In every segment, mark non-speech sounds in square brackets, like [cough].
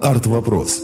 Арт-вопрос.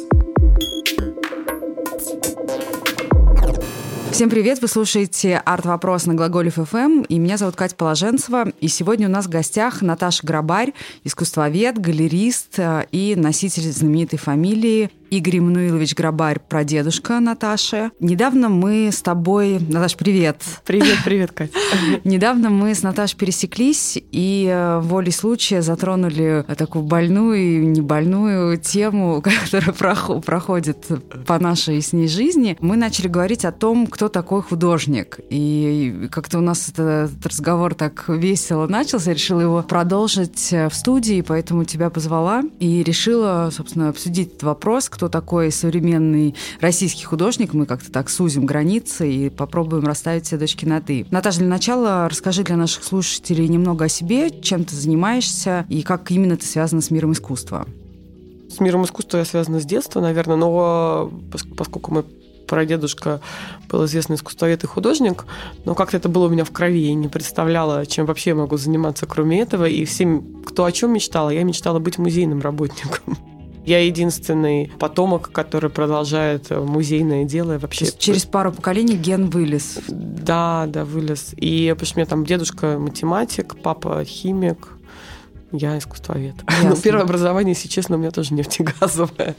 Всем привет! Вы слушаете «Арт-вопрос» на Глаголев ФМ, и меня зовут Катя Положенцева. И сегодня у нас в гостях Наташа Грабарь, искусствовед, галерист э, и носитель знаменитой фамилии Игорь Мануилович Грабарь, прадедушка Наташи. Недавно мы с тобой... Наташ, привет! Привет, привет, Катя. [laughs] Недавно мы с Наташей пересеклись и э, волей случая затронули такую больную и небольную тему, [laughs] которая проходит по нашей с ней жизни. Мы начали говорить о том, кто такой художник. И как-то у нас этот разговор так весело начался. Я решила его продолжить в студии, поэтому тебя позвала и решила, собственно, обсудить этот вопрос, кто такой современный российский художник. Мы как-то так сузим границы и попробуем расставить все дочки на «ты». Наташа, для начала расскажи для наших слушателей немного о себе, чем ты занимаешься и как именно ты связана с миром искусства. С миром искусства я связана с детства, наверное, но поскольку мой прадедушка был известный искусствовед и художник, но как-то это было у меня в крови. Я не представляла, чем вообще я могу заниматься, кроме этого. И всем, кто о чем мечтала, я мечтала быть музейным работником. Я единственный потомок, который продолжает музейное дело. Вообще... через пару поколений ген вылез. Да, да, вылез. И потому что у меня там дедушка математик, папа химик, я искусствовед. Но первое образование, если честно, у меня тоже нефтегазовое.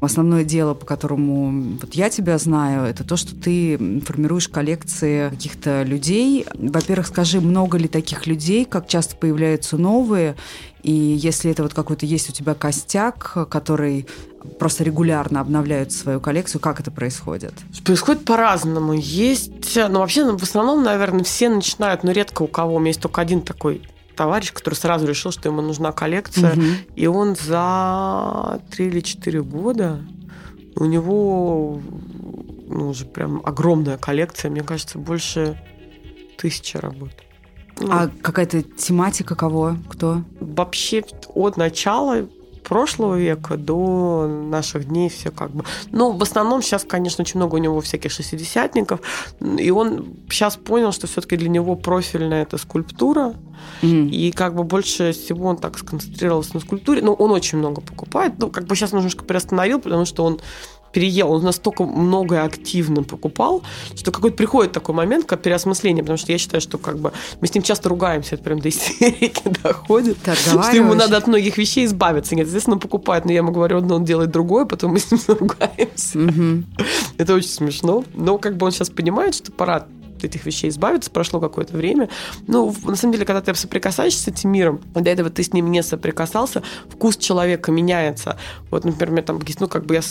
Основное дело, по которому вот я тебя знаю, это то, что ты формируешь коллекции каких-то людей. Во-первых, скажи, много ли таких людей, как часто появляются новые, и если это вот какой-то есть у тебя костяк, который просто регулярно обновляют свою коллекцию, как это происходит? Происходит по-разному. Есть, ну вообще, ну, в основном, наверное, все начинают, но редко у кого. У меня есть только один такой товарищ, который сразу решил, что ему нужна коллекция, угу. и он за три или четыре года у него ну, уже прям огромная коллекция, мне кажется, больше тысячи работ. Ну, а какая-то тематика кого? Кто? Вообще от начала прошлого века до наших дней все как бы... Ну, в основном сейчас, конечно, очень много у него всяких шестидесятников, и он сейчас понял, что все-таки для него профильная это скульптура, mm-hmm. и как бы больше всего он так сконцентрировался на скульптуре. Ну, он очень много покупает, ну, как бы сейчас немножко приостановил, потому что он переел, он настолько многое активно покупал, что какой-то приходит такой момент, как переосмысление, потому что я считаю, что как бы мы с ним часто ругаемся, это прям до истерики [laughs] доходит, так, что ему надо от многих вещей избавиться. Нет, естественно, он покупает, но я ему говорю, но он делает другое, потом мы с ним [laughs] ругаемся. Угу. Это очень смешно. Но как бы он сейчас понимает, что пора этих вещей избавиться, прошло какое-то время. Ну, на самом деле, когда ты соприкасаешься с этим миром, до этого ты с ним не соприкасался, вкус человека меняется. Вот, например, там, ну, как бы я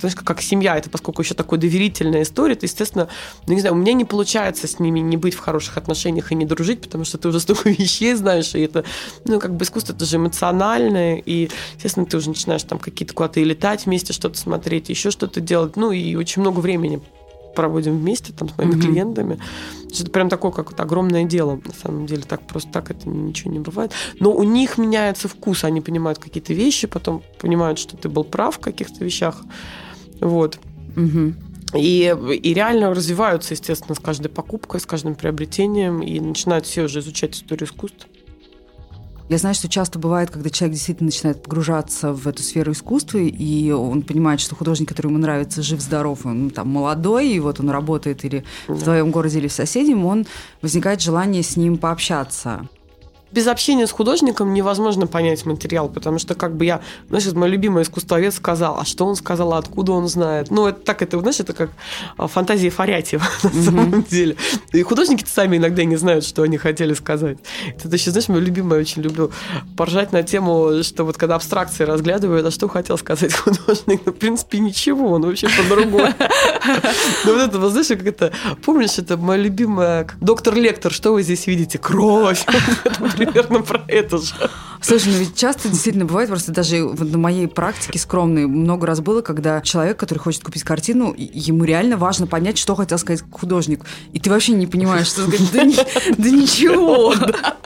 знаешь, как семья, это поскольку еще такой доверительная история, то, естественно, ну, не знаю, у меня не получается с ними не быть в хороших отношениях и не дружить, потому что ты уже столько [laughs] вещей знаешь, и это, ну, как бы искусство, это же эмоциональное, и, естественно, ты уже начинаешь там какие-то куда-то и летать вместе, что-то смотреть, еще что-то делать, ну, и очень много времени проводим вместе там с моими mm-hmm. клиентами. Это прям такое как вот огромное дело, на самом деле. Так просто так это ничего не бывает. Но у них меняется вкус, они понимают какие-то вещи, потом понимают, что ты был прав в каких-то вещах. Вот. Угу. И, и реально развиваются, естественно, с каждой покупкой, с каждым приобретением, и начинают все уже изучать историю искусства. Я знаю, что часто бывает, когда человек действительно начинает погружаться в эту сферу искусства, и он понимает, что художник, который ему нравится, жив-здоров, он там молодой, и вот он работает или да. в твоем городе, или в соседнем, он возникает желание с ним пообщаться без общения с художником невозможно понять материал, потому что как бы я, знаешь, мой любимый искусствовед сказал, а что он сказал, а откуда он знает. Ну, это так, это, знаешь, это как а, фантазия Фарятьева [laughs] на самом деле. И художники сами иногда не знают, что они хотели сказать. Это еще, знаешь, мой любимый, очень люблю поржать на тему, что вот когда абстракции разглядывают, а что хотел сказать [laughs] художник? Ну, в принципе, ничего, он вообще по-другому. [laughs] Ну, вот это, знаешь, как это, помнишь, это моя любимая доктор Лектор, что вы здесь видите? Кровь примерно про это же. Слушай, ну ведь часто действительно бывает, просто даже на моей практике скромной много раз было, когда человек, который хочет купить картину, ему реально важно понять, что хотел сказать художник. И ты вообще не понимаешь, что сказать. Да, да ничего. [laughs]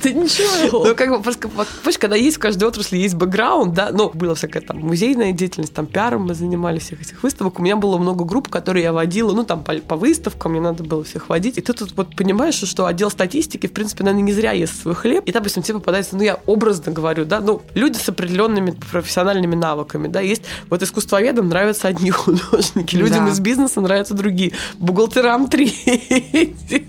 Ты ничего. Ну, как бы, просто, понимаешь, когда есть в каждой отрасли есть бэкграунд, да, ну, была всякая там музейная деятельность, там пиаром мы занимались всех этих выставок. У меня было много групп, которые я водила, ну, там, по, по выставкам, мне надо было всех водить. И ты тут вот понимаешь, что отдел статистики, в принципе, наверное, не зря ест свой хлеб. И, допустим, тебе попадается, ну, я образно говорю, да, ну, люди с определенными профессиональными навыками, да, есть вот искусствоведам нравятся одни [laughs] художники, людям да. из бизнеса нравятся другие, бухгалтерам [laughs] третьи.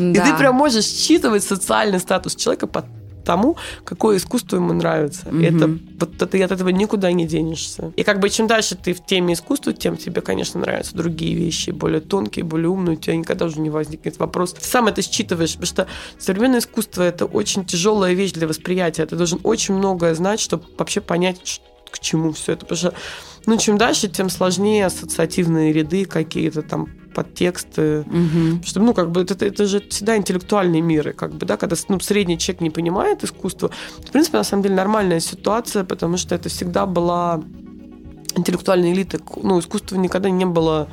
Да. И ты прям можешь считывать социальный статус человека по тому, какое искусство ему нравится. Угу. Это, вот это, от этого никуда не денешься. И как бы чем дальше ты в теме искусства, тем тебе, конечно, нравятся другие вещи, более тонкие, более умные. У тебя никогда уже не возникнет вопрос. Ты сам это считываешь, потому что современное искусство – это очень тяжелая вещь для восприятия. Ты должен очень многое знать, чтобы вообще понять, к чему все это. Потому что ну, чем дальше, тем сложнее ассоциативные ряды какие-то там подтексты. Угу. Что, ну, как бы это, это же всегда интеллектуальные миры, как бы, да, когда ну, средний человек не понимает искусство. В принципе, на самом деле нормальная ситуация, потому что это всегда была интеллектуальная элита. Ну, искусство никогда не было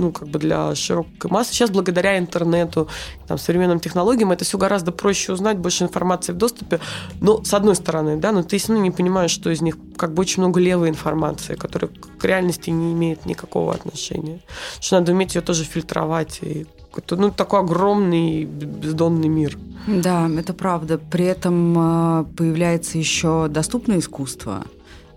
ну, как бы для широкой массы. Сейчас благодаря интернету, там, современным технологиям это все гораздо проще узнать, больше информации в доступе. Но, с одной стороны, да, но ты все равно не понимаешь, что из них как бы очень много левой информации, которая к реальности не имеет никакого отношения. Что надо уметь ее тоже фильтровать. И это, ну, такой огромный бездонный мир. Да, это правда. При этом а, появляется еще доступное искусство –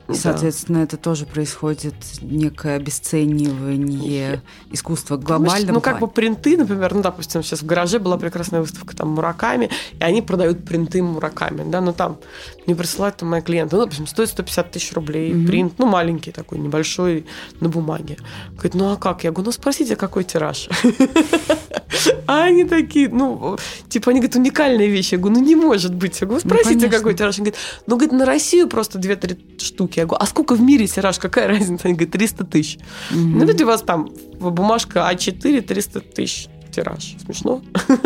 и, соответственно, да. это тоже происходит некое обесценивание искусства глобально. Ну, как бы принты, например, ну, допустим, сейчас в гараже была прекрасная выставка там Мураками, и они продают принты Мураками, да, но там не присылают там мои клиенты, ну, допустим, стоит 150 тысяч рублей, mm-hmm. принт, ну, маленький такой, небольшой, на бумаге. Говорит, ну, а как? Я говорю, ну, спросите, какой тираж. А они такие, ну, типа, они говорят, уникальная вещь. Я говорю, ну, не может быть. Я говорю, ну, спросите, какой тираж. Они говорят, ну, говорит, на Россию просто 2-3 штуки. Я говорю, а сколько в мире тираж? Какая [laughs] разница? Они говорят, 300 тысяч. Ну, видите, у вас там бумажка А4, 300 тысяч тираж. Смешно? [laughs]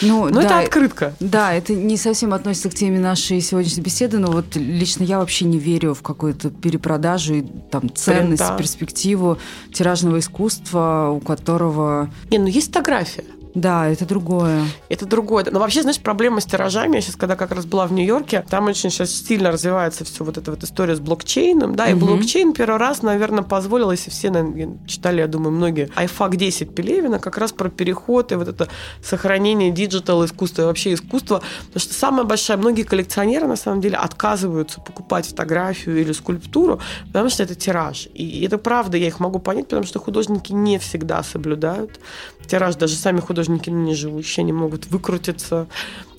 Ну, но да, это открытка. Да, это не совсем относится к теме нашей сегодняшней беседы, но вот лично я вообще не верю в какую-то перепродажу и там ценность, Принта. перспективу тиражного искусства, у которого... Не, ну есть фотография. Да, это другое. Это другое. Но вообще, знаешь, проблема с тиражами, я сейчас, когда как раз была в Нью-Йорке, там очень сейчас сильно развивается все вот эта вот история с блокчейном, да, и угу. блокчейн первый раз, наверное, позволил, если все наверное, читали, я думаю, многие, iFAC 10 Пелевина, как раз про переход и вот это сохранение digital искусства и вообще искусства, потому что самая большая, многие коллекционеры, на самом деле, отказываются покупать фотографию или скульптуру, потому что это тираж. И это правда, я их могу понять, потому что художники не всегда соблюдают тираж, даже сами художники ныне живущие, они могут выкрутиться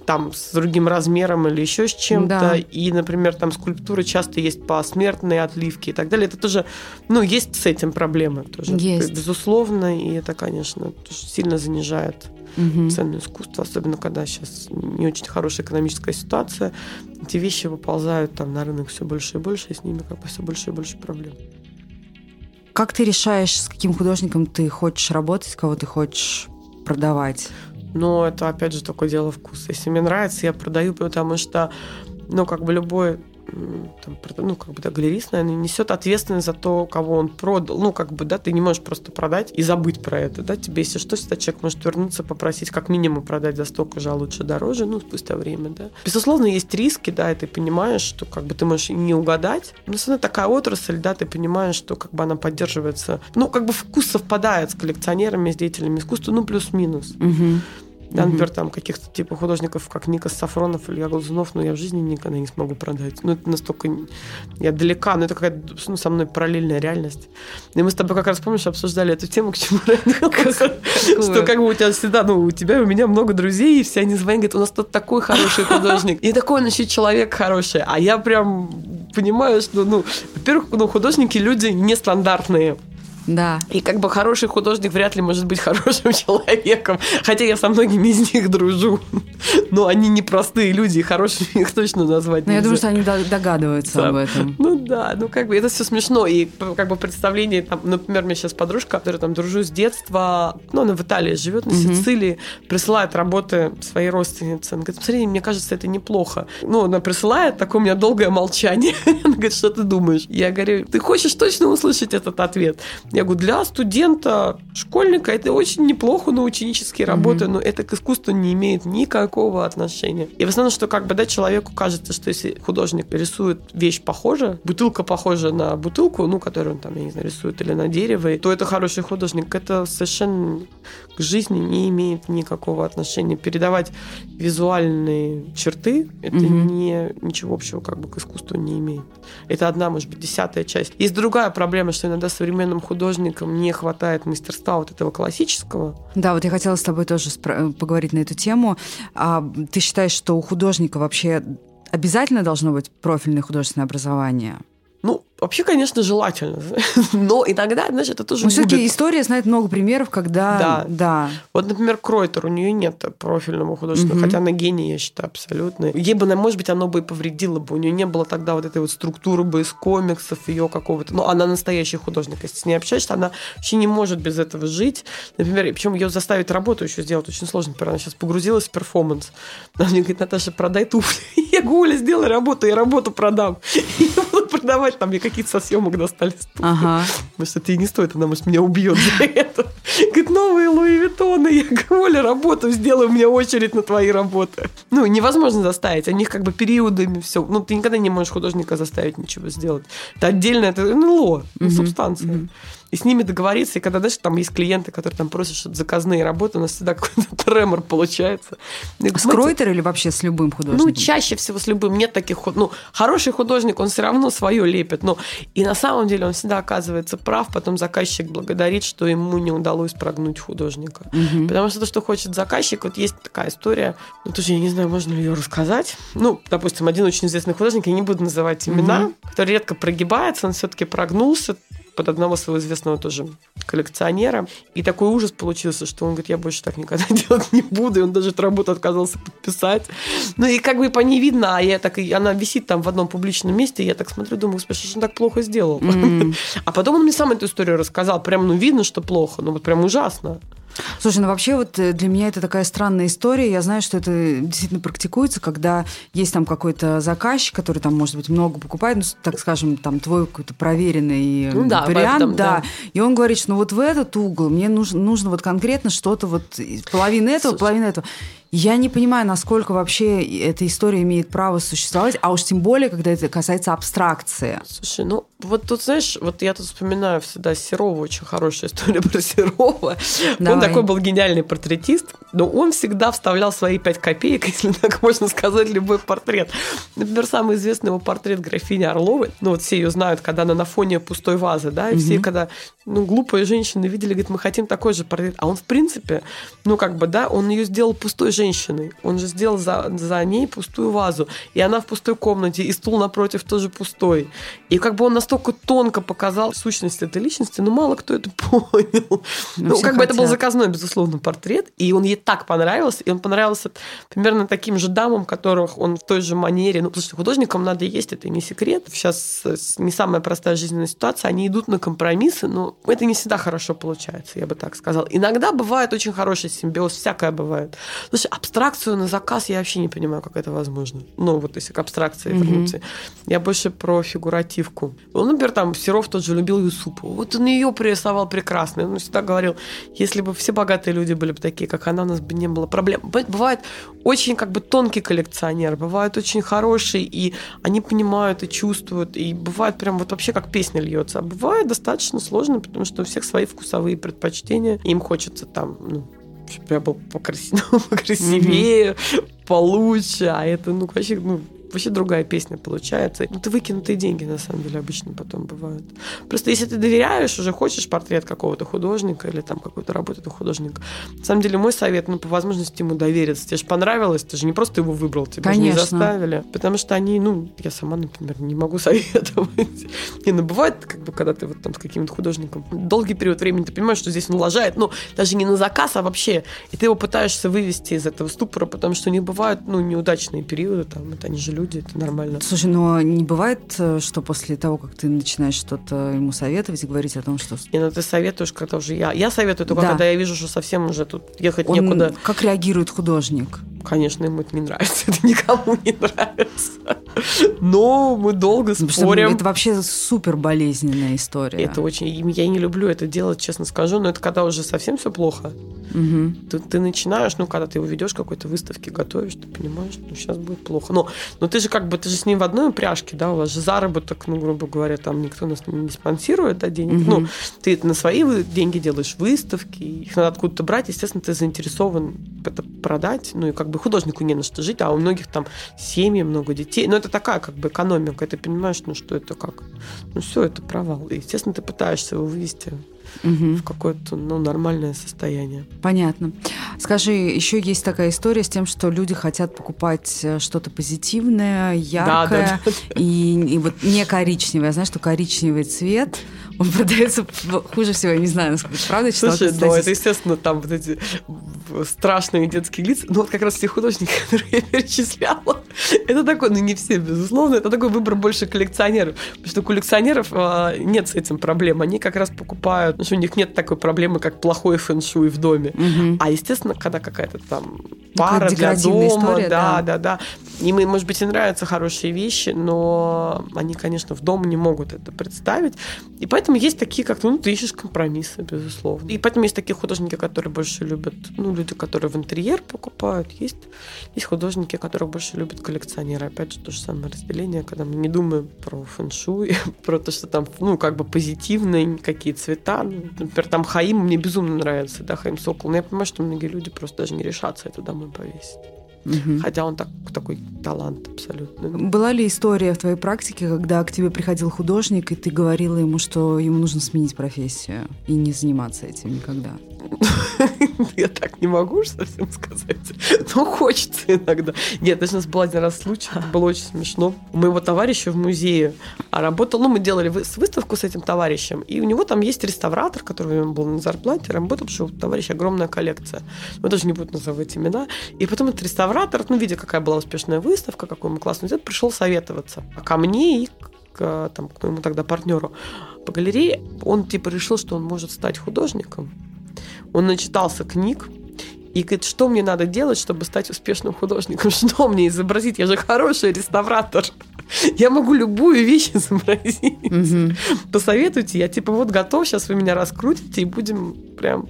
там с другим размером или еще с чем-то. Да. И, например, там скульптуры часто есть посмертные отливки и так далее. Это тоже, ну, есть с этим проблемы тоже. Есть. Безусловно, и это, конечно, сильно занижает угу. цену искусства, особенно когда сейчас не очень хорошая экономическая ситуация. Эти вещи выползают там на рынок все больше и больше, и с ними как бы все больше и больше проблем. Как ты решаешь, с каким художником ты хочешь работать, кого ты хочешь продавать? Но это, опять же, такое дело вкуса. Если мне нравится, я продаю, потому что, ну, как бы любой там, ну, как бы, да, галерист, наверное, несет ответственность за то, кого он продал. Ну, как бы, да, ты не можешь просто продать и забыть про это, да, тебе, если что, всегда человек может вернуться, попросить как минимум продать за столько же, а лучше дороже, ну, спустя время, да. Безусловно, есть риски, да, и ты понимаешь, что, как бы, ты можешь не угадать, но равно такая отрасль, да, ты понимаешь, что, как бы, она поддерживается, ну, как бы, вкус совпадает с коллекционерами, с деятелями искусства, ну, плюс-минус. Угу. Да, например, там каких-то типа художников, как Никас Сафронов или Глазунов, но я в жизни никогда не смогу продать. Ну, это настолько... Я далека, но это какая-то ну, со мной параллельная реальность. И мы с тобой как раз, помнишь, обсуждали эту тему, к чему [laughs] Что как бы у тебя всегда, ну, у тебя и у меня много друзей, и все они звонят, говорят, у нас тут такой хороший художник, и такой он еще человек хороший. А я прям понимаю, что, ну, во-первых, ну, художники люди нестандартные. Да. И как бы хороший художник вряд ли может быть [laughs] хорошим человеком. Хотя я со многими из них дружу. Но они не простые люди, и хорошими их точно назвать Но я думаю, что они догадываются да. об этом. Ну да, ну как бы это все смешно. И как бы представление, там, например, у меня сейчас подружка, которая там дружу с детства, ну она в Италии живет, на угу. Сицилии, присылает работы своей родственнице. Она говорит, смотри, мне кажется, это неплохо. Ну, она присылает, такое у меня долгое молчание. [laughs] Она говорит, что ты думаешь? Я говорю, ты хочешь точно услышать этот ответ? Я говорю, для студента, школьника это очень неплохо на ученические работы, mm-hmm. но это к искусству не имеет никакого отношения. И в основном, что как бы, да, человеку кажется, что если художник рисует вещь похожа, бутылка похожа на бутылку, ну, которую он там, я не знаю, рисует, или на дерево, то это хороший художник. Это совершенно к жизни не имеет никакого отношения. Передавать визуальные черты, это mm-hmm. не, ничего общего как бы к искусству не имеет. Это одна, может быть, десятая часть. Есть другая проблема, что иногда современным художникам не хватает мастерства вот этого классического. Да, вот я хотела с тобой тоже поговорить на эту тему. А ты считаешь, что у художника вообще обязательно должно быть профильное художественное образование? Ну, Вообще, конечно, желательно. [laughs] Но иногда, знаешь, это тоже Но все-таки история знает много примеров, когда... Да. да. Вот, например, Кройтер, у нее нет профильного художественного, угу. хотя она гений, я считаю, абсолютно. Ей бы, может быть, оно бы и повредило бы. У нее не было тогда вот этой вот структуры бы из комиксов, ее какого-то... Ну, она настоящий художник. Если с ней общаешься, она вообще не может без этого жить. Например, причем ее заставить работу еще сделать очень сложно. Например, она сейчас погрузилась в перформанс. Она мне говорит, Наташа, продай туфли. [laughs] Я говорю, Оля, сделай работу, я работу продам. [laughs] Продавать там, мне какие-то со съемок достались. Ага. Что это и не стоит, она, может, меня убьет за это. Говорит, новые Луи Виттоны. Я говорю, Оля, работу сделай, у меня очередь на твои работы. Ну, невозможно заставить. У них как бы периодами все. Ну, ты никогда не можешь художника заставить ничего сделать. Это отдельно, это НЛО, ну, субстанция и с ними договориться. И когда, знаешь, там есть клиенты, которые там просят что-то заказные работы, у нас всегда какой-то [laughs] тремор получается. И, с Кройтер или вообще с любым художником? Ну, чаще всего с любым. Нет таких... Ну, хороший художник, он все равно свое лепит. Но и на самом деле он всегда оказывается прав. Потом заказчик благодарит, что ему не удалось прогнуть художника. Угу. Потому что то, что хочет заказчик, вот есть такая история, ну, тоже я не знаю, можно ли ее рассказать. Ну, допустим, один очень известный художник, я не буду называть имена, угу. который редко прогибается, он все-таки прогнулся, под одного своего известного тоже коллекционера. И такой ужас получился, что он говорит, я больше так никогда [laughs] делать не буду. И он даже эту работу отказался подписать. Ну и как бы по ней видно, а я так, она висит там в одном публичном месте, и я так смотрю, думаю, господи, что он так плохо сделал? Mm. [laughs] А потом он мне сам эту историю рассказал. Прям, ну, видно, что плохо, ну, вот прям ужасно. Слушай, ну вообще вот э, для меня это такая странная история. Я знаю, что это действительно практикуется, когда есть там какой-то заказчик, который там, может быть, много покупает, ну, так скажем, там твой какой-то проверенный ну, да, вариант, этом, да. да. И он говорит, что ну вот в этот угол мне нужно, нужно вот конкретно что-то вот половина этого, Слушай. половина этого. Я не понимаю, насколько вообще эта история имеет право существовать, а уж тем более, когда это касается абстракции. Слушай, ну вот тут, знаешь, вот я тут вспоминаю всегда Серова, очень хорошая [laughs] история про Серова. Давай. Он такой был гениальный портретист, но он всегда вставлял свои пять копеек, [laughs] если так можно сказать, любой портрет. Например, самый известный его портрет графини Орловой, ну вот все ее знают, когда она на фоне пустой вазы, да, и угу. все, когда ну, глупые женщины видели, говорят, мы хотим такой же портрет. А он, в принципе, ну, как бы, да, он ее сделал пустой женщиной. Он же сделал за, за ней пустую вазу. И она в пустой комнате, и стул напротив тоже пустой. И как бы он настолько тонко показал сущность этой личности, но мало кто это [laughs] понял. Ну, ну как хотят. бы это был заказной, безусловно, портрет. И он ей так понравился. И он понравился примерно таким же дамам, которых он в той же манере... Ну, потому что художникам надо есть, это не секрет. Сейчас не самая простая жизненная ситуация. Они идут на компромиссы, но это не всегда хорошо получается, я бы так сказала. Иногда бывает очень хороший симбиоз, всякое бывает. Слушай, абстракцию на заказ я вообще не понимаю, как это возможно. Ну, вот если к абстракции mm-hmm. вернуться. Я больше про фигуративку. Ну, например, там Серов тот же любил Юсупу. Вот он ее пририсовал прекрасно. Он всегда говорил, если бы все богатые люди были бы такие, как она, у нас бы не было проблем. Бывает очень как бы тонкий коллекционер, бывает очень хороший, и они понимают и чувствуют, и бывает прям вот вообще как песня льется. А бывает достаточно сложно, потому что у всех свои вкусовые предпочтения. Им хочется там, ну, чтобы я был [laughs] покрасивее, покрасивее mm-hmm. получше, а это, ну, вообще, ну, вообще другая песня получается. Ну, это выкинутые деньги, на самом деле, обычно потом бывают. Просто если ты доверяешь, уже хочешь портрет какого-то художника или там какую-то работу этого художника, на самом деле мой совет, ну, по возможности ему довериться. Тебе же понравилось, ты же не просто его выбрал, тебя Конечно. же не заставили. Потому что они, ну, я сама, например, не могу [laughs] советовать. Не, ну, бывает, как бы, когда ты вот там с каким-то художником долгий период времени, ты понимаешь, что здесь он лажает, ну, даже не на заказ, а вообще, и ты его пытаешься вывести из этого ступора, потому что них бывают, ну, неудачные периоды, там, это они же люди, люди, это нормально. Слушай, но не бывает, э, что после того, как ты начинаешь что-то ему советовать и говорить о том, что... Не, ну ты советуешь, когда уже я... Я советую только, да. когда я вижу, что совсем уже тут ехать Он... некуда. Как реагирует художник? Конечно, ему это не нравится, [laughs] это никому не нравится. Но мы долго спорим. Это вообще супер болезненная история. Это очень... Я не люблю это делать, честно скажу, но это когда уже совсем все плохо. Угу. Ты, ты начинаешь, ну, когда ты его ведешь какой-то выставке, готовишь, ты понимаешь, ну, сейчас будет плохо. Но, но ты же как бы, ты же с ним в одной упряжке, да, у вас же заработок, ну, грубо говоря, там никто нас не спонсирует, да, денег. Угу. Ну, ты на свои деньги делаешь выставки, их надо откуда-то брать, естественно, ты заинтересован это продать, ну, и как бы художнику не на что жить, а у многих там семьи, много детей. Но это такая как бы экономика, ты понимаешь, ну, что это как? Ну, все, это провал. И, естественно, ты пытаешься его вывести угу. в какое-то ну, нормальное состояние. Понятно. Скажи, еще есть такая история с тем, что люди хотят покупать э, что-то позитивное, яркое да, да, да. И, и вот не коричневое. Я знаю, что коричневый цвет он продается хуже всего, я не знаю, насколько это правда. Слушай, ну это, естественно, там вот эти страшные детские лица. Ну вот как раз все художники, [laughs] которые я перечисляла, это такой, ну не все, безусловно, это такой выбор больше коллекционеров. Потому что у коллекционеров а, нет с этим проблем. Они как раз покупают, ну, что у них нет такой проблемы, как плохой фэншуй в доме. Угу. А, естественно, когда какая-то там пара для дома, история, да, да, да, да. Им, может быть, и нравятся хорошие вещи, но они, конечно, в дом не могут это представить. И поэтому есть такие, как, ну, ты ищешь компромиссы, безусловно. И поэтому есть такие художники, которые больше любят, ну, люди, которые в интерьер покупают. Есть, есть художники, которые больше любят коллекционеры. Опять же, то же самое разделение, когда мы не думаем про фэншуй, [laughs] про то, что там, ну, как бы позитивные какие цвета. Ну, например, там Хаим мне безумно нравится, да, Хаим Сокол. Но я понимаю, что многие люди просто даже не решатся это домой повесить. Угу. Хотя он так, такой талант абсолютно. Была ли история в твоей практике, когда к тебе приходил художник, и ты говорила ему, что ему нужно сменить профессию и не заниматься этим никогда? [laughs] Я так не могу совсем сказать. Но хочется иногда. Нет, даже у нас был один раз случай, это было очень смешно. У моего товарища в музее а работал, ну, мы делали выставку с этим товарищем, и у него там есть реставратор, который был на зарплате, работал, потому что у товарища огромная коллекция. Мы даже не буду называть имена. И потом этот реставратор, ну, видя, какая была успешная выставка, какой мы классный взят, пришел советоваться. Ко мне и к, там, к моему тогда партнеру по галерее, он типа решил, что он может стать художником. Он начитался книг, и говорит, что мне надо делать, чтобы стать успешным художником? [laughs] Что мне изобразить? Я же хороший реставратор. [laughs] Я могу любую вещь [laughs] изобразить. Угу. Посоветуйте. Я типа вот готов, сейчас вы меня раскрутите и будем прям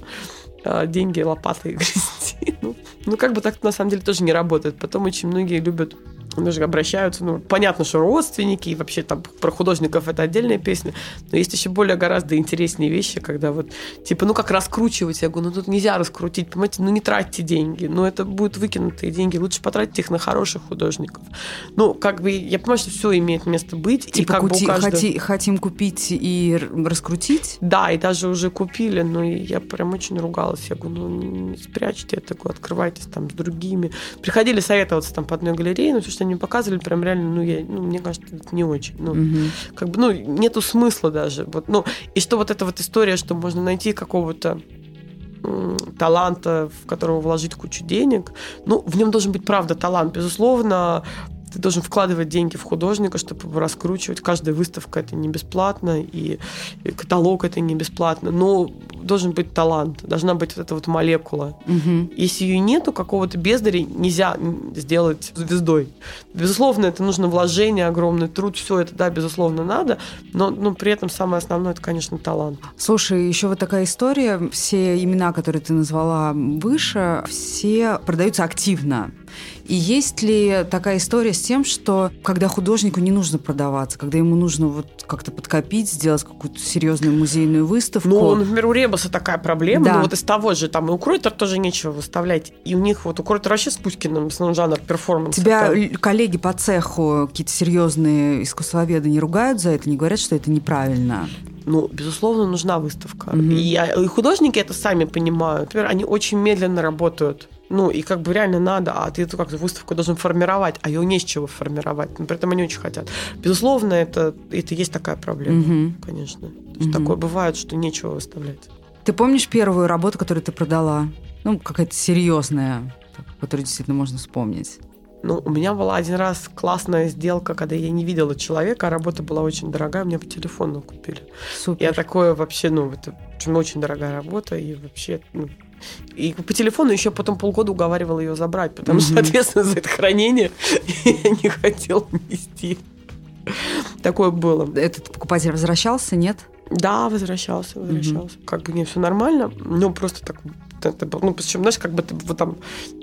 а, деньги лопатой грести. Ну, ну, как бы так на самом деле тоже не работает. Потом очень многие любят даже обращаются, ну, понятно, что родственники, и вообще там про художников это отдельная песня, но есть еще более гораздо интереснее вещи, когда вот, типа, ну, как раскручивать, я говорю, ну, тут нельзя раскрутить, понимаете, ну, не тратьте деньги, ну, это будут выкинутые деньги, лучше потратить их на хороших художников. Ну, как бы, я понимаю, что все имеет место быть, типа, и как кути, бы каждого... хоти, хотим купить и раскрутить? Да, и даже уже купили, но я прям очень ругалась, я говорю, ну, не спрячьте это, открывайтесь там с другими. Приходили советоваться там по одной галерее, но все, что они показывали, прям реально, ну, я, ну, мне кажется, это не очень. Ну, угу. как бы, ну, нету смысла даже. Вот, ну, и что вот эта вот история, что можно найти какого-то таланта, в которого вложить кучу денег. Ну, в нем должен быть, правда, талант. Безусловно, ты должен вкладывать деньги в художника, чтобы его раскручивать. Каждая выставка это не бесплатно, и, и каталог это не бесплатно. Но должен быть талант, должна быть вот эта вот молекула. Угу. Если ее нету, какого-то бездаря нельзя сделать звездой. Безусловно, это нужно вложение, огромный труд, все это, да, безусловно, надо, но, но при этом самое основное, это, конечно, талант. Слушай, еще вот такая история, все имена, которые ты назвала выше, все продаются активно. И есть ли такая история с тем, что когда художнику не нужно продаваться, когда ему нужно вот как-то подкопить, сделать какую-то серьезную музейную выставку? Ну, например, у Ребуса такая проблема. Да. Ну, вот из того же, там и у Кройтер тоже нечего выставлять. И у них вот у Кройтер вообще с Пушкиным основной жанр перформанс. Тебя это... коллеги по цеху, какие-то серьезные искусствоведы не ругают за это, не говорят, что это неправильно? ну, безусловно, нужна выставка. Mm-hmm. И, и художники это сами понимают. Например, они очень медленно работают. Ну, и как бы реально надо, а ты эту как-то выставку должен формировать, а ее не с чего формировать. Но при этом они очень хотят. Безусловно, это, это есть такая проблема, угу. конечно. Угу. Такое бывает, что нечего выставлять. Ты помнишь первую работу, которую ты продала? Ну, какая-то серьезная, которую действительно можно вспомнить. Ну, у меня была один раз классная сделка, когда я не видела человека, а работа была очень дорогая, мне по телефону купили. Супер. Я такое вообще, ну, это очень дорогая работа, и вообще, ну, И по телефону еще потом полгода уговаривал ее забрать, потому что ответственность за это хранение [laughs] я не хотел нести. Такое было. Этот покупатель возвращался, нет? Да, возвращался, возвращался. Угу. Как бы не все нормально, но просто так это было. Ну, причем, знаешь, как бы ты вот там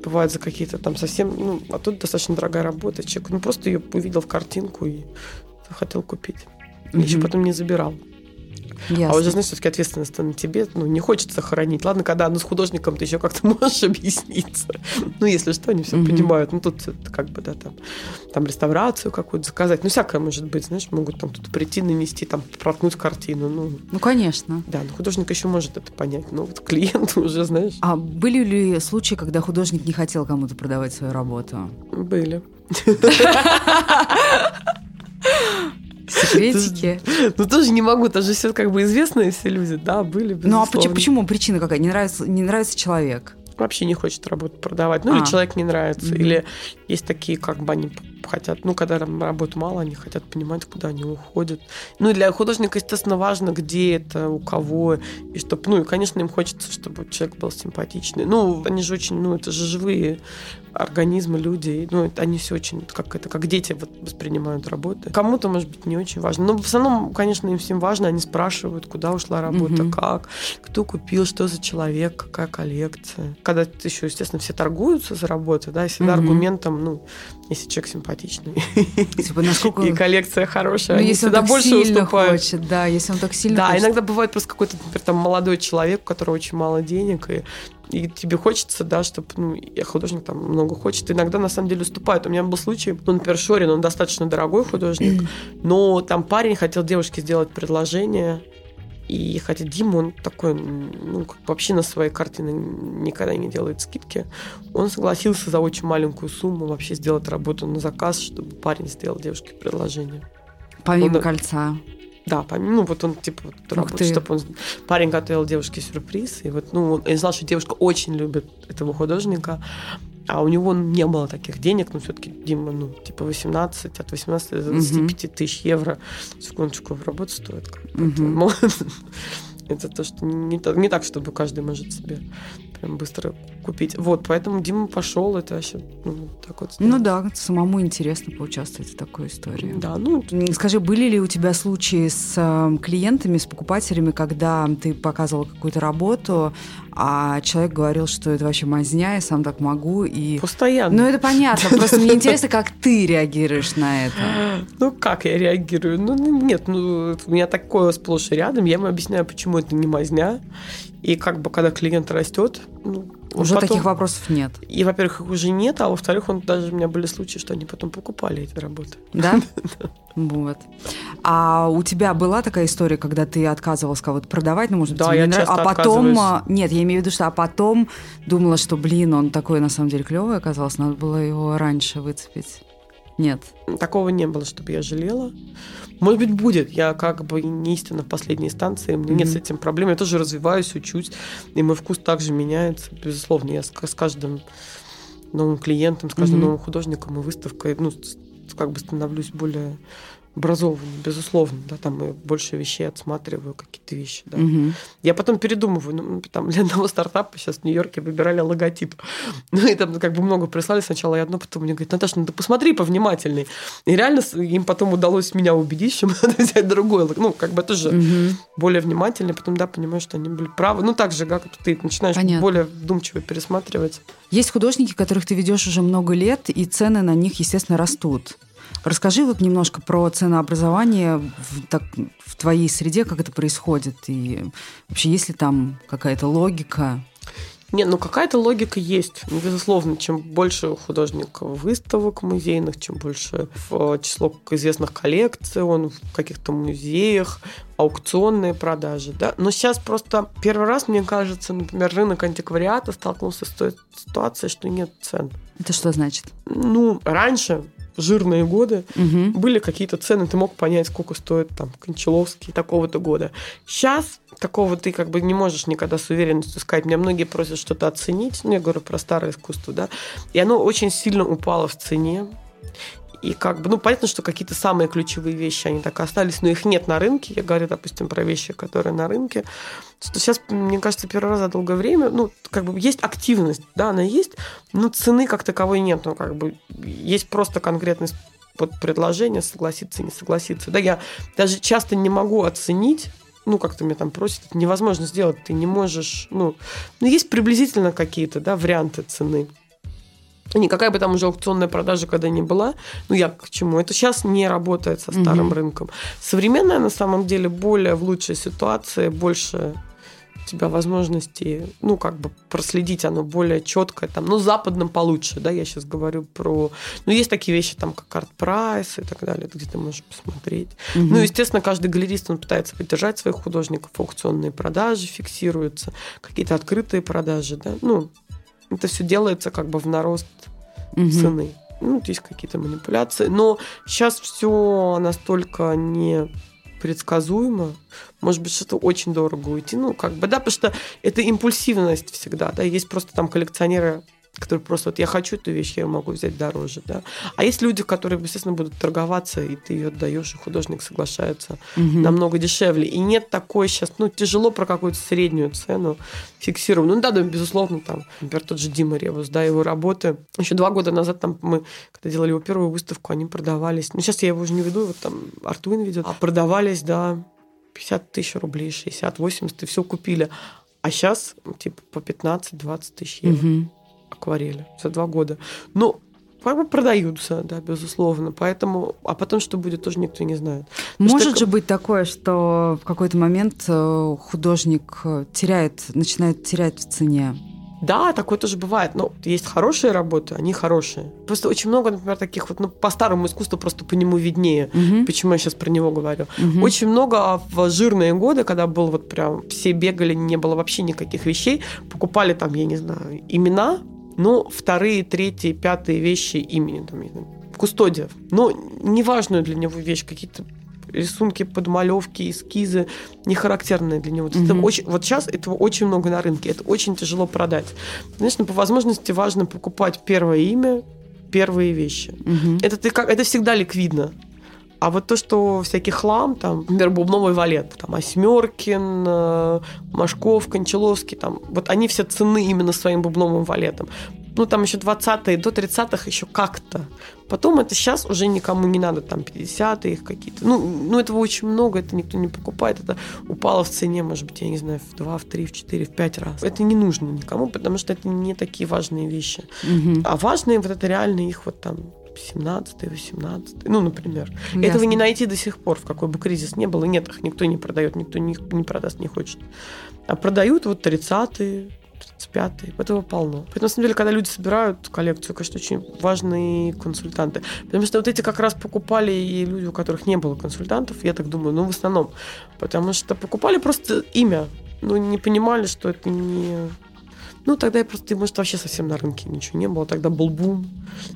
бывает за какие-то там совсем, ну, а тут достаточно дорогая работа. Человек, ну, просто ее увидел в картинку и захотел купить. Угу. Еще потом не забирал. Ясно. А уже, знаешь, все-таки ответственность на тебе, ну, не хочется хранить. Ладно, когда ну, с художником ты еще как-то [laughs] можешь объясниться. Ну, если что, они все mm-hmm. понимают. Ну, тут как бы, да, там, там реставрацию какую-то заказать. Ну, всякое может быть, знаешь, могут там тут прийти, нанести, там, проткнуть картину. Ну, ну конечно. Да, но художник еще может это понять. Но вот клиент [laughs] уже, знаешь. А были ли случаи, когда художник не хотел кому-то продавать свою работу? Были. [laughs] Секретики. [laughs] Ну, тоже не могу, тоже все как бы известные все люди, да, были, Ну, а почему, причина какая? Не нравится, не нравится человек? Вообще не хочет работу продавать. Ну, а. или человек не нравится. Mm-hmm. Или есть такие, как бы они хотят, ну, когда там работы мало, они хотят понимать, куда они уходят. Ну, и для художника, естественно, важно, где это, у кого, и чтобы, ну, и, конечно, им хочется, чтобы человек был симпатичный. Ну, они же очень, ну, это же живые организмы, люди, ну, это, они все очень, как это, как дети вот, воспринимают работы. Кому-то, может быть, не очень важно. Но в основном, конечно, им всем важно, они спрашивают, куда ушла работа, угу. как, кто купил, что за человек, какая коллекция. Когда еще, естественно, все торгуются за работу, да, и всегда угу. аргументом, ну, если человек симпатичный. [laughs] Типа, насколько... И коллекция хорошая. Ну, если он так больше сильно уступают. хочет, да, если он так сильно Да, хочет. иногда бывает просто какой-то, например, там молодой человек, у которого очень мало денег, и и тебе хочется, да, чтобы, ну, я художник там много хочет, иногда на самом деле уступает. У меня был случай, ну, например, Шорин, он достаточно дорогой художник, но там парень хотел девушке сделать предложение, и хотя Дима, он такой, ну, как вообще на свои картины никогда не делает скидки, он согласился за очень маленькую сумму вообще сделать работу на заказ, чтобы парень сделал девушке предложение. Помимо он, кольца. Да, помимо, ну вот он типа вот, работает, чтобы он парень готовил девушке сюрприз, и вот ну он, я знал, что девушка очень любит этого художника, а у него не было таких денег, но все-таки Дима, ну, типа 18, от 18 до 25 угу. тысяч евро секундочку в работу стоит. Угу. [laughs] Это то, что не, не так, чтобы каждый может себе прям быстро купить. Вот, поэтому Дима пошел, это вообще ну, так вот. Ну да, самому интересно поучаствовать в такой истории. Да, ну. Скажи, были ли у тебя случаи с э, клиентами, с покупателями, когда ты показывал какую-то работу, а человек говорил, что это вообще мазня, я сам так могу, и... Постоянно. Ну, это понятно, просто мне интересно, как ты реагируешь на это. [laughs] Ну, как я реагирую? Ну, нет, ну, у меня такое сплошь и рядом, я ему объясняю, почему это не мазня, и как бы, когда клиент растет, ну, уже потом... таких вопросов нет. И, во-первых, их уже нет, а во-вторых, он даже у меня были случаи, что они потом покупали эти работы. Да? [laughs] Вот. А у тебя была такая история, когда ты отказывалась кого-то продавать, ну, может да, я часто а потом, а, нет, я имею в виду, что а потом думала, что, блин, он такой на самом деле клевый оказался, надо было его раньше выцепить. Нет. Такого не было, чтобы я жалела. Может быть, будет. Я как бы не истина в последней инстанции. У меня mm-hmm. нет с этим проблем. Я тоже развиваюсь, учусь. И мой вкус также меняется. Безусловно, я с, с каждым новым клиентом, с каждым mm-hmm. новым художником и выставкой, ну, как бы становлюсь более образованным, безусловно, да, там я больше вещей отсматриваю, какие-то вещи, да. Угу. Я потом передумываю, ну, там для [laughs] одного стартапа сейчас в Нью-Йорке выбирали логотип. [laughs] Ну, и там как бы много прислали, сначала я одно, потом мне говорят, Наташа, ну ты посмотри повнимательней. И реально им потом удалось меня убедить, что надо [laughs] взять другой, ну, как бы тоже угу. более внимательный, потом, да, понимаю, что они были правы. Ну, так же, как ты начинаешь Понятно. более вдумчиво пересматривать. Есть художники, которых ты ведешь уже много лет, и цены на них, естественно, растут. Расскажи вот немножко про ценообразование в, так, в твоей среде, как это происходит, и вообще есть ли там какая-то логика? Нет, ну какая-то логика есть. Ну, безусловно, чем больше у художника выставок музейных, чем больше в число известных коллекций, он в каких-то музеях, аукционные продажи, да. Но сейчас просто первый раз, мне кажется, например, рынок антиквариата столкнулся с той ситуацией, что нет цен. Это что значит? Ну, раньше жирные годы, угу. были какие-то цены, ты мог понять, сколько стоит там Кончаловский такого-то года. Сейчас такого ты как бы не можешь никогда с уверенностью сказать. Меня многие просят что-то оценить, ну, я говорю про старое искусство, да, и оно очень сильно упало в цене. И как бы, ну, понятно, что какие-то самые ключевые вещи, они так и остались, но их нет на рынке. Я говорю, допустим, про вещи, которые на рынке. Что сейчас, мне кажется, первый раз за долгое время, ну, как бы есть активность, да, она есть, но цены как таковой нет. Ну, как бы есть просто конкретность под предложение, согласиться, не согласиться. Да, я даже часто не могу оценить, ну, как-то меня там просят, это невозможно сделать, ты не можешь, ну, ну, есть приблизительно какие-то, да, варианты цены. Никакая бы там уже аукционная продажа когда не была, ну я к чему? Это сейчас не работает со старым угу. рынком. Современная на самом деле более в лучшей ситуации, больше у тебя возможности, ну, как бы проследить оно более четко, там, ну, западным получше, да, я сейчас говорю про... Ну, есть такие вещи, там, как арт прайс и так далее, где ты можешь посмотреть. Угу. Ну, естественно, каждый галерист, он пытается поддержать своих художников, аукционные продажи фиксируются, какие-то открытые продажи, да, ну, это все делается как бы в нарост угу. цены. Ну, есть какие-то манипуляции. Но сейчас все настолько не предсказуемо. Может быть, что-то очень дорого уйти. Ну, как бы, да, потому что это импульсивность всегда, да. Есть просто там коллекционеры которые просто вот я хочу эту вещь, я ее могу взять дороже, да. А есть люди, которые, естественно, будут торговаться, и ты ее отдаешь, и художник соглашается угу. намного дешевле. И нет такой сейчас, ну, тяжело про какую-то среднюю цену фиксированную. Ну да, да, безусловно, там, например, тот же Дима Ревус, да, его работы. Еще два года назад там мы, когда делали его первую выставку, они продавались. Ну, сейчас я его уже не веду, вот там Артуин ведет. А продавались, да, 50 тысяч рублей, 60, 80, и все купили. А сейчас, типа, по 15-20 тысяч евро. Угу акварели за два года. Ну, как бы продаются, да, безусловно. Поэтому, а потом что будет, тоже никто не знает. Потому Может что... же быть такое, что в какой-то момент э, художник э, теряет, начинает терять в цене. Да, такое тоже бывает. Но есть хорошие работы, они хорошие. Просто очень много, например, таких вот, ну, по старому искусству просто по нему виднее. Угу. Почему я сейчас про него говорю. Угу. Очень много в жирные годы, когда был вот прям все бегали, не было вообще никаких вещей, покупали там, я не знаю, имена, но вторые, третьи, пятые вещи имени, там, кустодиев. Но неважную для него вещь, какие-то рисунки, подмалевки, эскизы, не характерные для него. Mm-hmm. Это очень, вот сейчас этого очень много на рынке, это очень тяжело продать. Конечно, по возможности важно покупать первое имя, первые вещи. Mm-hmm. Это, ты как, это всегда ликвидно. А вот то, что всякий хлам, там, например, бубновый валет, там, Осьмеркин, э, Машков, Кончаловский, там, вот они все цены именно своим бубновым валетом. Ну, там еще 20-е, до 30-х еще как-то. Потом это сейчас уже никому не надо, там, 50-е их какие-то. Ну, ну, этого очень много, это никто не покупает. Это упало в цене, может быть, я не знаю, в 2, в 3, в 4, в 5 раз. Это не нужно никому, потому что это не такие важные вещи. Угу. А важные вот это реально их вот там 17 18 ну, например. Ясно. Этого не найти до сих пор, в какой бы кризис не был, и нет их никто не продает, никто не, не продаст, не хочет. А продают вот 30-е, 35-е, этого полно. Поэтому, на самом деле, когда люди собирают коллекцию, конечно, очень важные консультанты. Потому что вот эти как раз покупали и люди, у которых не было консультантов, я так думаю, ну, в основном. Потому что покупали просто имя. Ну, не понимали, что это не ну, тогда я просто, может, вообще совсем на рынке ничего не было. Тогда был бум.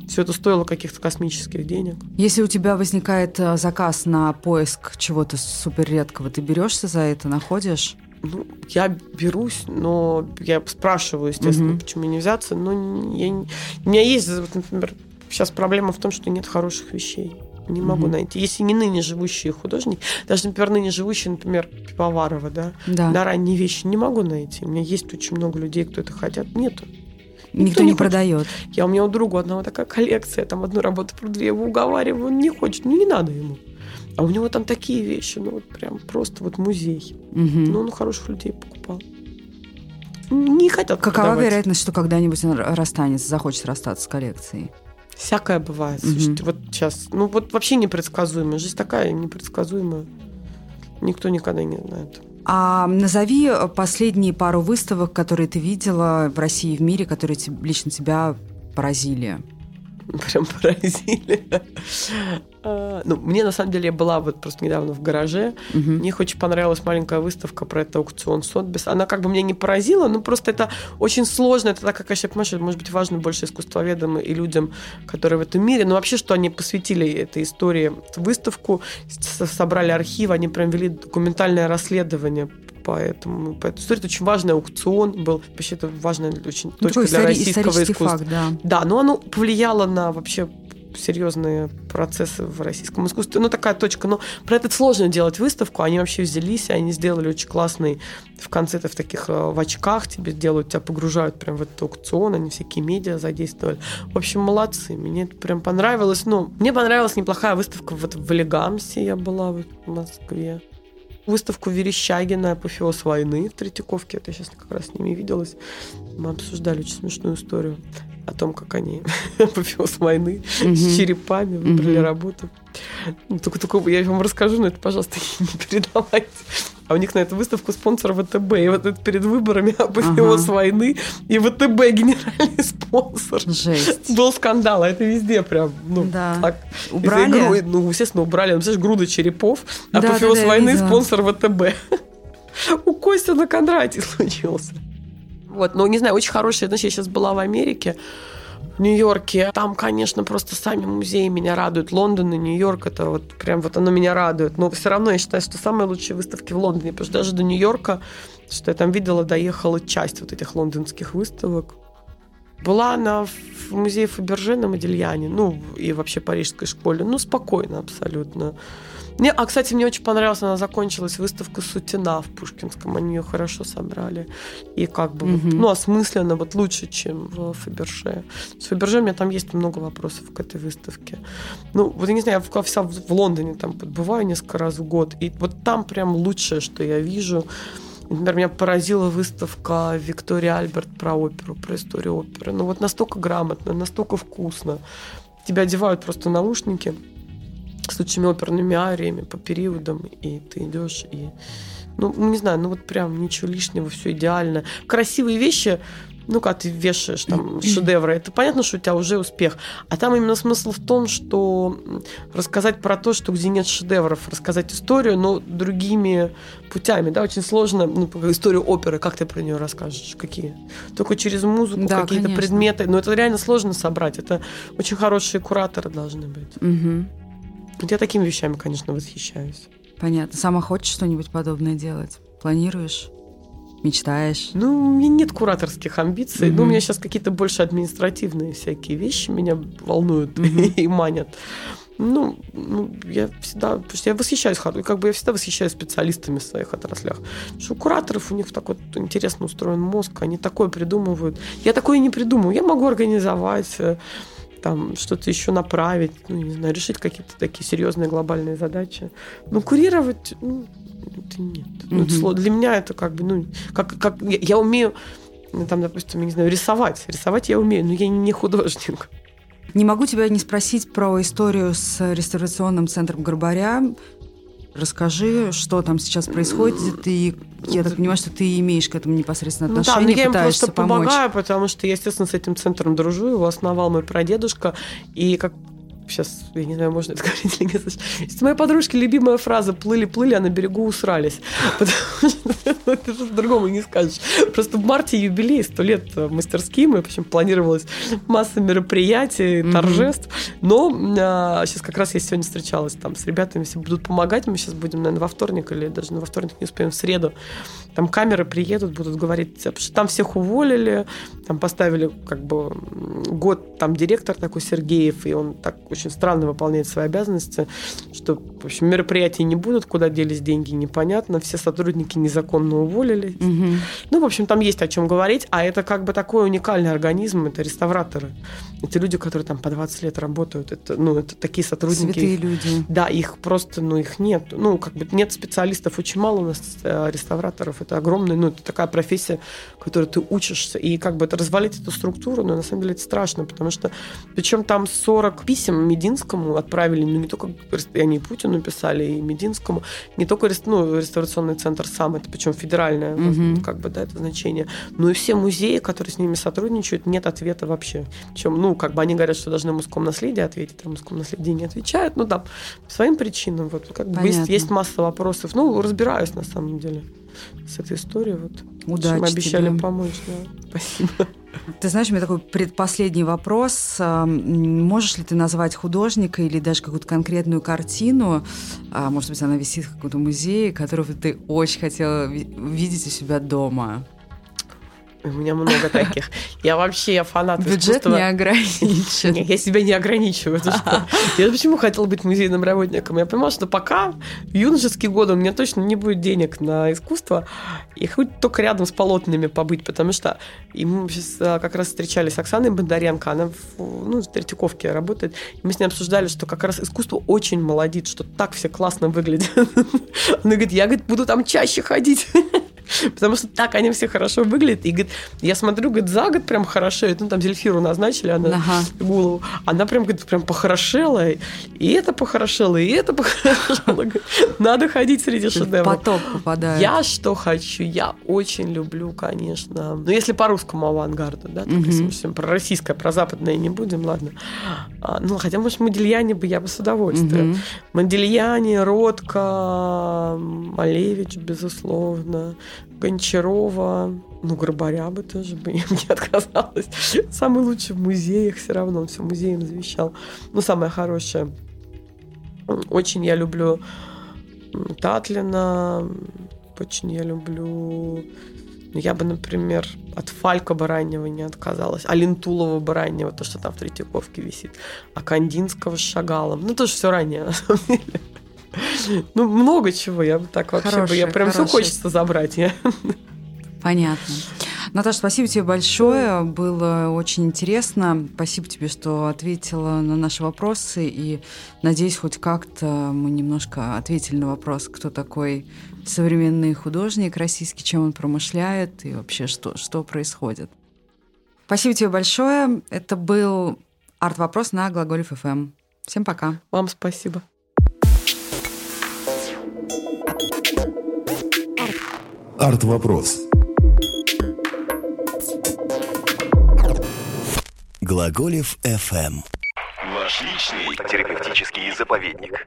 Все это стоило каких-то космических денег. Если у тебя возникает э, заказ на поиск чего-то супер редкого, ты берешься за это, находишь? Ну, я берусь, но я спрашиваю, естественно, угу. почему не взяться. Но я, у меня есть, например, сейчас проблема в том, что нет хороших вещей. Не могу mm найти. Если не ныне живущие художники, даже, например, ныне живущие, например, Пивоварова, да, да. на ранние вещи не могу найти. У меня есть очень много людей, кто это хотят. Нету. Никто, Никто не, не продает. Я у меня у друга одного такая коллекция, там одну работу про две его уговариваю, он не хочет, ну не надо ему. А у него там такие вещи, ну вот прям просто вот музей. Угу. Ну он у хороших людей покупал. Не хотят Какова продавать. вероятность, что когда-нибудь он расстанется, захочет расстаться с коллекцией? Всякое бывает. Угу. Слушайте, вот сейчас, ну вот вообще непредсказуемая. Жизнь такая непредсказуемая. Никто никогда не знает. А назови последние пару выставок, которые ты видела в России и в мире, которые лично тебя поразили. [laughs] Прям поразили. А, ну, мне на самом деле я была вот просто недавно в гараже. Угу. Мне очень понравилась маленькая выставка про это аукцион Сотбис. Она как бы меня не поразила, но просто это очень сложно. Это так, как я понимаю, что может быть важно больше искусствоведам и людям, которые в этом мире. Но вообще, что они посвятили этой истории выставку, собрали архив, они прям вели документальное расследование поэтому, поэтому история это очень важный аукцион был вообще это важная очень ну, точка для российского искусства факт, да. да но оно повлияло на вообще серьезные процессы в российском искусстве. Ну, такая точка. Но про это сложно делать выставку. Они вообще взялись, они сделали очень классный в конце ты в таких э, в очках тебе делают, тебя погружают прям в этот аукцион, они всякие медиа задействовали. В общем, молодцы. Мне это прям понравилось. Ну, мне понравилась неплохая выставка вот в Элегамсе я была в Москве выставку Верещагина «Апофеоз войны» в Третьяковке. Это я сейчас как раз с ними виделась. Мы обсуждали очень смешную историю о том, как они [laughs] апофеоз войны mm-hmm. с черепами выбрали mm-hmm. работу. Ну, только, только я вам расскажу, но это, пожалуйста, [laughs] не передавайте. А у них на эту выставку спонсор ВТБ. И вот это перед выборами [laughs] апофеоз ага. войны и ВТБ генеральный [laughs] спонсор. Жесть. Был скандал, а это везде прям, ну, да. так. Убрали? Игру, ну, естественно, убрали. Ну, представляешь, груда черепов, апофеоз да, да, войны, спонсор ВТБ. [laughs] У Костина Кондратий случился. Вот, ну, не знаю, очень хорошая, значит, я сейчас была в Америке, в Нью-Йорке. Там, конечно, просто сами музеи меня радуют. Лондон и Нью-Йорк, это вот прям вот оно меня радует. Но все равно я считаю, что самые лучшие выставки в Лондоне, потому что даже до Нью-Йорка, что я там видела, доехала часть вот этих лондонских выставок. Была она в музее Фаберже на Модельяне, ну, и вообще парижской школе. Ну, спокойно абсолютно. Не, а, кстати, мне очень понравилось, она закончилась выставка Сутина в Пушкинском, они ее хорошо собрали. И как бы, mm-hmm. вот, ну, осмысленно, вот лучше, чем в Фаберже. С Фаберже у меня там есть много вопросов к этой выставке. Ну, вот я не знаю, я вся в Лондоне там бываю несколько раз в год, и вот там прям лучшее, что я вижу. Например, меня поразила выставка Виктория Альберт про оперу, про историю оперы. Ну вот настолько грамотно, настолько вкусно. Тебя одевают просто наушники, с лучшими оперными ариями по периодам, и ты идешь и ну, не знаю, ну вот прям ничего лишнего, все идеально. Красивые вещи, ну, когда ты вешаешь там [clears throat] шедевры, это понятно, что у тебя уже успех. А там именно смысл в том, что рассказать про то, что где нет шедевров, рассказать историю, но другими путями, да, очень сложно, ну, историю оперы, как ты про нее расскажешь, какие? Только через музыку, да, какие-то предметы, но это реально сложно собрать, это очень хорошие кураторы должны быть. Угу. Вот я такими вещами, конечно, восхищаюсь. Понятно. Сама хочешь что-нибудь подобное делать? Планируешь? Мечтаешь? Ну, у меня нет кураторских амбиций. Mm-hmm. Ну, у меня сейчас какие-то больше административные всякие вещи меня волнуют [laughs] mm-hmm. и манят. Ну, ну, я всегда, потому что я восхищаюсь, как бы я всегда восхищаюсь специалистами в своих отраслях. Потому что у кураторов у них такой интересно устроен мозг, они такое придумывают. Я такое не придумываю. Я могу организовать э, там что-то еще направить, ну, не знаю, решить какие-то такие серьезные глобальные задачи. Но курировать, ну, это нет. Ну, mm-hmm. это, для меня это как бы, ну, как, как я, я умею, ну, там, допустим, я не знаю, рисовать. Рисовать я умею, но я не художник. Не могу тебя не спросить про историю с реставрационным центром Горбаря. Расскажи, что там сейчас происходит, и я так понимаю, что ты имеешь к этому непосредственно отношение, ну, да, но я им просто помочь. помогаю, потому что я, естественно, с этим центром дружу, его основал мой прадедушка, и как сейчас, я не знаю, можно [laughs] это говорить или нет. Есть моей подружки любимая фраза «плыли-плыли, а на берегу усрались». [laughs] Потому что [laughs] ну, ты же по-другому не скажешь. Просто в марте юбилей, сто лет мастерским, и, в общем, планировалась масса мероприятий, торжеств. Но а, сейчас как раз я сегодня встречалась там с ребятами, все будут помогать. Мы сейчас будем, наверное, во вторник или даже на во вторник не успеем, в среду. Там камеры приедут, будут говорить, потому что там всех уволили, там поставили как бы год там директор такой Сергеев, и он так очень странно выполняет свои обязанности, что, в общем, мероприятий не будут, куда делись деньги, непонятно, все сотрудники незаконно уволили. Угу. Ну, в общем, там есть о чем говорить, а это как бы такой уникальный организм, это реставраторы. Это люди, которые там по 20 лет работают, это, ну, это такие сотрудники. Святые люди. Да, их просто, ну, их нет. Ну, как бы нет специалистов, очень мало у нас э, реставраторов, это огромная, ну, это такая профессия, которой ты учишься, и как бы это развалить эту структуру, но на самом деле это страшно, потому что, причем там 40 писем Мединскому отправили, ну, не только, они и Путину писали, и Мединскому, не только ну, реставрационный центр сам, это причем федеральное, mm-hmm. как бы, да, это значение, но и все музеи, которые с ними сотрудничают, нет ответа вообще. Причем, ну, как бы они говорят, что должны мужском наследии ответить, а мужском наследии не отвечают, ну, да, по своим причинам, вот, как бы есть, есть масса вопросов, ну, разбираюсь на самом деле с этой историей, вот. Удачи Мы обещали тебе. помочь, да, спасибо. Ты знаешь, у меня такой предпоследний вопрос. Можешь ли ты назвать художника или даже какую-то конкретную картину, а, может быть, она висит в каком-то музее, которую ты очень хотела видеть у себя дома? У меня много таких. Я вообще я фанат Бюджет искусства. не ограничен. Нет, я себя не ограничиваю. [laughs] Я почему хотела быть музейным работником? Я понимала, что пока в юношеские годы у меня точно не будет денег на искусство, и хоть только рядом с полотнами побыть, потому что и мы сейчас а, как раз встречались с Оксаной Бондаренко, она в, ну, в Третьяковке работает, и мы с ней обсуждали, что как раз искусство очень молодит, что так все классно выглядит. [laughs] Она говорит, я говорит, буду там чаще ходить. [laughs] [laughs] Потому что так они все хорошо выглядят. И говорит, я смотрю, говорит, за год прям хорошеет. Ну, там Зельфиру назначили, она Ага. [laughs] голову. Она прям, говорит, прям похорошела. И это похорошело, и это [laughs] похорошело. Надо ходить среди шедевров. поток попадает. Я что хочу? Я очень люблю, конечно. Ну, если по русскому авангарду, да, так если про российское, про западное не будем, ладно. А, ну, хотя, может, Модельяне бы я бы с удовольствием. Модельяне, Ротко, Малевич, безусловно, Гончарова, ну, Горбаря бы тоже бы [laughs] не отказалась. Самый лучший в музеях все равно, он все музеем завещал. Ну, самое хорошее. Очень я люблю Татлина, очень я люблю... ну, Я бы, например, от Фалька бы раннего не отказалась. А Лентулова бы раннего, то, что там в Третьяковке висит. А Кандинского с Шагалом. Ну, тоже все раннее, на самом [laughs] деле. Ну, много чего. Я бы так вообще... бы- Хорошее, я прям все хорошее. хочется забрать. Я... Понятно. Наташа, спасибо тебе большое. Было очень интересно. Спасибо тебе, что ответила на наши вопросы. И надеюсь, хоть как-то мы немножко ответили на вопрос, кто такой современный художник российский, чем он промышляет и вообще что, что происходит. Спасибо тебе большое. Это был арт-вопрос на Глаголев ФМ. Всем пока. Вам спасибо. Арт-вопрос. Глаголев FM. Ваш личный терапевтический заповедник.